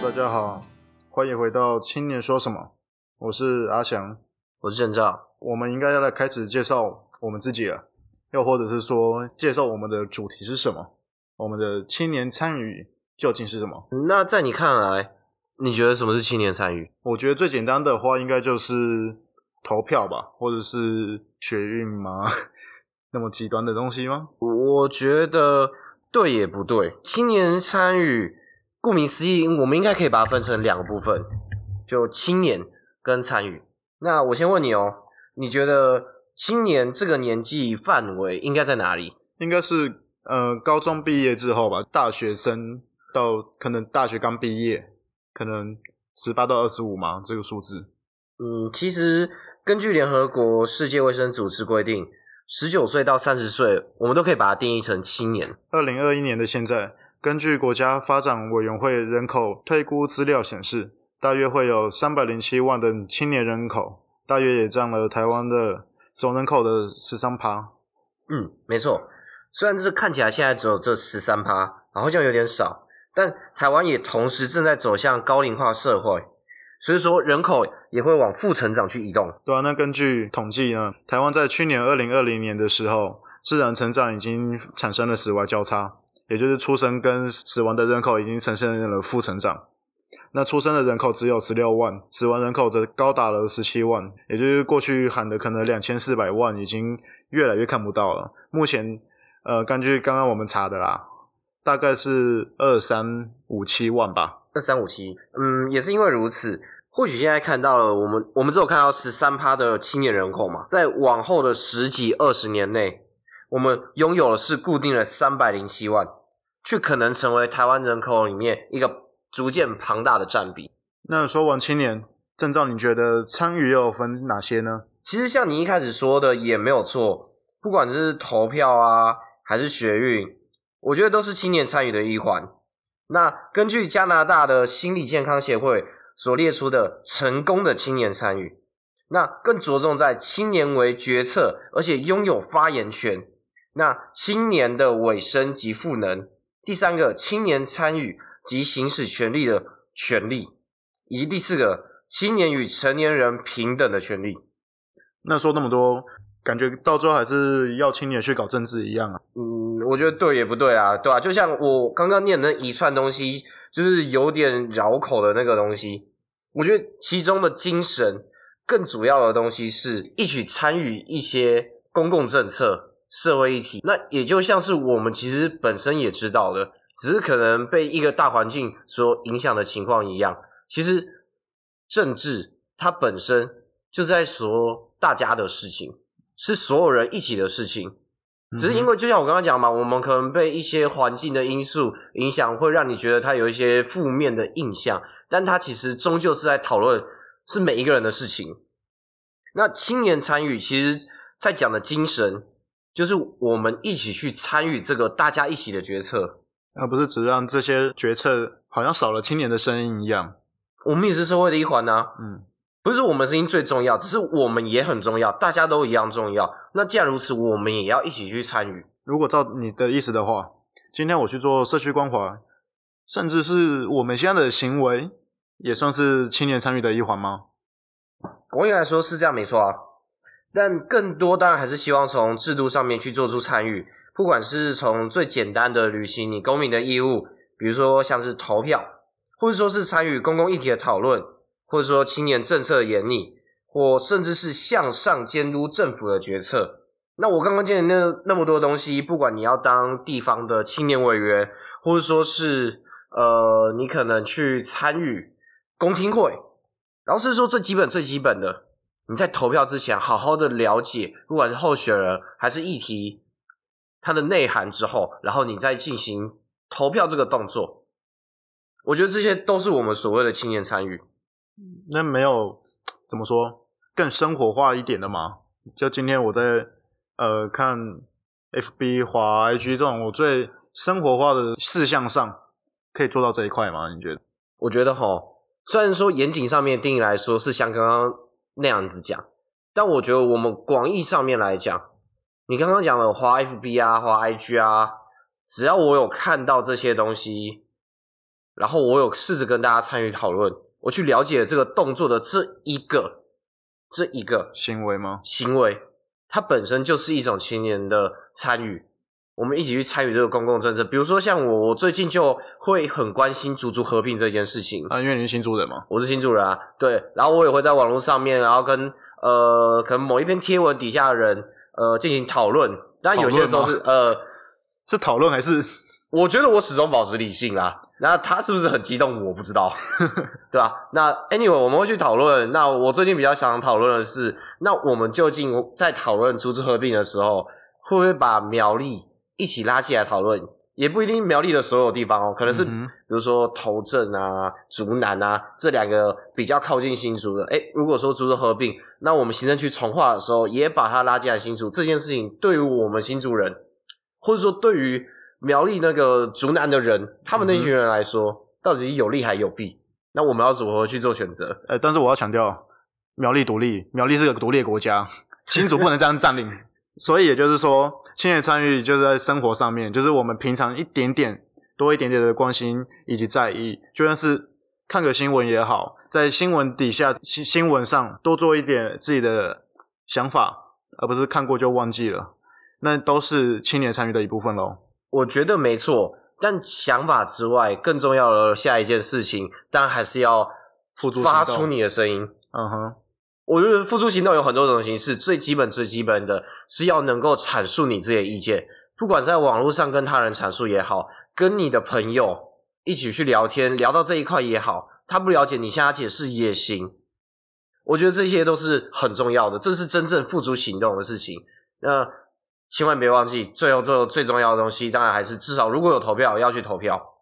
Hello，大家好，欢迎回到青年说什么，我是阿翔，我是郑照。我们应该要来开始介绍我们自己了，又或者是说介绍我们的主题是什么，我们的青年参与究竟是什么？那在你看来，你觉得什么是青年参与？我觉得最简单的话，应该就是投票吧，或者是学运吗？那么极端的东西吗？我觉得对也不对。青年参与，顾名思义，我们应该可以把它分成两个部分，就青年跟参与。那我先问你哦，你觉得青年这个年纪范围应该在哪里？应该是呃高中毕业之后吧，大学生到可能大学刚毕业，可能十八到二十五嘛，这个数字。嗯，其实根据联合国世界卫生组织规定，十九岁到三十岁，我们都可以把它定义成青年。二零二一年的现在，根据国家发展委员会人口推估资料显示，大约会有三百零七万的青年人口，大约也占了台湾的总人口的十三趴。嗯，没错。虽然这看起来现在只有这十三趴，好像有点少，但台湾也同时正在走向高龄化社会，所以说人口也会往负成长去移动。对啊，那根据统计呢，台湾在去年二零二零年的时候，自然成长已经产生了死亡交叉，也就是出生跟死亡的人口已经呈现了负成长。那出生的人口只有十六万，死亡人口则高达了十七万，也就是过去喊的可能两千四百万，已经越来越看不到了。目前，呃，根据刚刚我们查的啦，大概是二三五七万吧。二三五七，嗯，也是因为如此，或许现在看到了，我们我们只有看到十三趴的青年人口嘛，在往后的十几二十年内，我们拥有的是固定的三百零七万，却可能成为台湾人口里面一个逐渐庞大的占比。那说完青年，郑照，你觉得参与又有分哪些呢？其实像你一开始说的也没有错，不管是投票啊，还是学运，我觉得都是青年参与的一环。那根据加拿大的心理健康协会所列出的成功的青年参与，那更着重在青年为决策，而且拥有发言权。那青年的尾声及赋能，第三个青年参与及行使权利的权利，以及第四个青年与成年人平等的权利。那说那么多，感觉到最后还是要青年去搞政治一样啊。嗯，我觉得对也不对啊，对吧、就像我刚刚念的那一串东西，就是有点绕口的那个东西。我觉得其中的精神，更主要的东西是一起参与一些公共政策、社会议题。那也就像是我们其实本身也知道的，只是可能被一个大环境所影响的情况一样。其实政治它本身就在说大家的事情，是所有人一起的事情。只是因为，就像我刚刚讲嘛，我们可能被一些环境的因素影响，会让你觉得它有一些负面的印象，但它其实终究是在讨论是每一个人的事情。那青年参与，其实在讲的精神，就是我们一起去参与这个大家一起的决策。而不是只让这些决策好像少了青年的声音一样。我们也是社会的一环呐、嗯，不是我们声音最重要，只是我们也很重要，大家都一样重要。那既然如此，我们也要一起去参与。如果照你的意思的话，今天我去做社区关怀，甚至是我们现在的行为，也算是青年参与的一环吗？广义来说是这样没错啊，但更多当然还是希望从制度上面去做出参与，不管是从最简单的履行你公民的义务，比如说像是投票，或者说是参与公共议题的讨论，或者说青年政策的研拟，或甚至是向上监督政府的决策。那我刚刚讲的那那么多东西，不管你要当地方的青年委员，或者说是呃，你可能去参与公听会，然后是说最基本最基本的，你在投票之前好好的了解，不管是候选人还是议题，它的内涵之后，然后你再进行投票这个动作。我觉得这些都是我们所谓的青年参与。那没有怎么说更生活化一点的吗？就今天我在呃看 FB 滑 IG 这种我最生活化的事项上，可以做到这一块吗？你觉得？我觉得哈，虽然说严谨上面定义来说是像刚刚那样子讲，但我觉得我们广义上面来讲，你刚刚讲的滑 FB 啊、滑 IG 啊，只要我有看到这些东西，然后我有试着跟大家参与讨论，我去了解这个动作的这一个这一个行为吗？行为，它本身就是一种青年的参与。我们一起去参与这个公共政策，比如说像我，我最近就会很关心竹竹合并这件事情。啊，因为你是新竹人嘛，我是新主人啊，对，然后我也会在网络上面，然后跟呃，可能某一篇贴文底下的人呃进行讨论。但有些时候是呃，是讨论还是？我觉得我始终保持理性啊。那他是不是很激动？我不知道，对吧？那 anyway 我们会去讨论。那我最近比较想讨论的是，那我们究竟在讨论竹子合并的时候，会不会把苗栗一起拉进来讨论？也不一定苗栗的所有地方哦，可能是比如说头镇啊、竹南啊这两个比较靠近新竹的。哎如果说竹竹合并，那我们行政区重划的时候，也把它拉进来新竹。这件事情对于我们新竹人，或者说对于苗栗那个竹南的人，他们那群人来说，到底有利还有弊？那我们要如何去做选择？呃，但是我要强调，苗栗独立，苗栗是个独立国家，新竹不能这样占领。所以也就是说，青年参与就是在生活上面，就是我们平常一点点多一点点的关心以及在意，就算是看个新闻也好，在新闻底下新新闻上多做一点自己的想法，而不是看过就忘记了，那都是青年参与的一部分喽。我觉得没错，但想法之外，更重要的下一件事情，当然还是要付诸发出你的声音。嗯哼。我觉得付诸行动有很多种形式，最基本最基本的是要能够阐述你自己的意见，不管在网络上跟他人阐述也好，跟你的朋友一起去聊天聊到这一块也好，他不了解你向他解释也行。我觉得这些都是很重要的，这是真正付诸行动的事情。那千万别忘记，最后最后最重要的东西，当然还是至少如果有投票要去投票。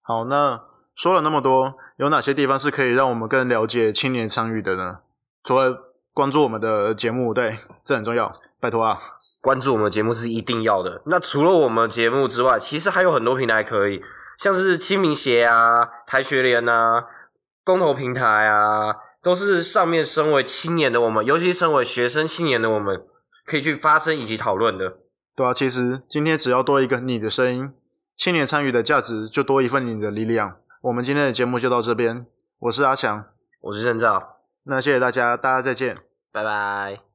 好，那说了那么多，有哪些地方是可以让我们更了解青年参与的呢？除了关注我们的节目，对，这很重要，拜托啊！关注我们的节目是一定要的。那除了我们节目之外，其实还有很多平台可以，像是清明协啊、台学联啊、公投平台啊，都是上面身为青年的我们，尤其身为学生青年的我们，可以去发声以及讨论的。对啊，其实今天只要多一个你的声音，青年参与的价值就多一份你的力量。我们今天的节目就到这边，我是阿翔，我是郑照。那谢谢大家，大家再见，拜拜。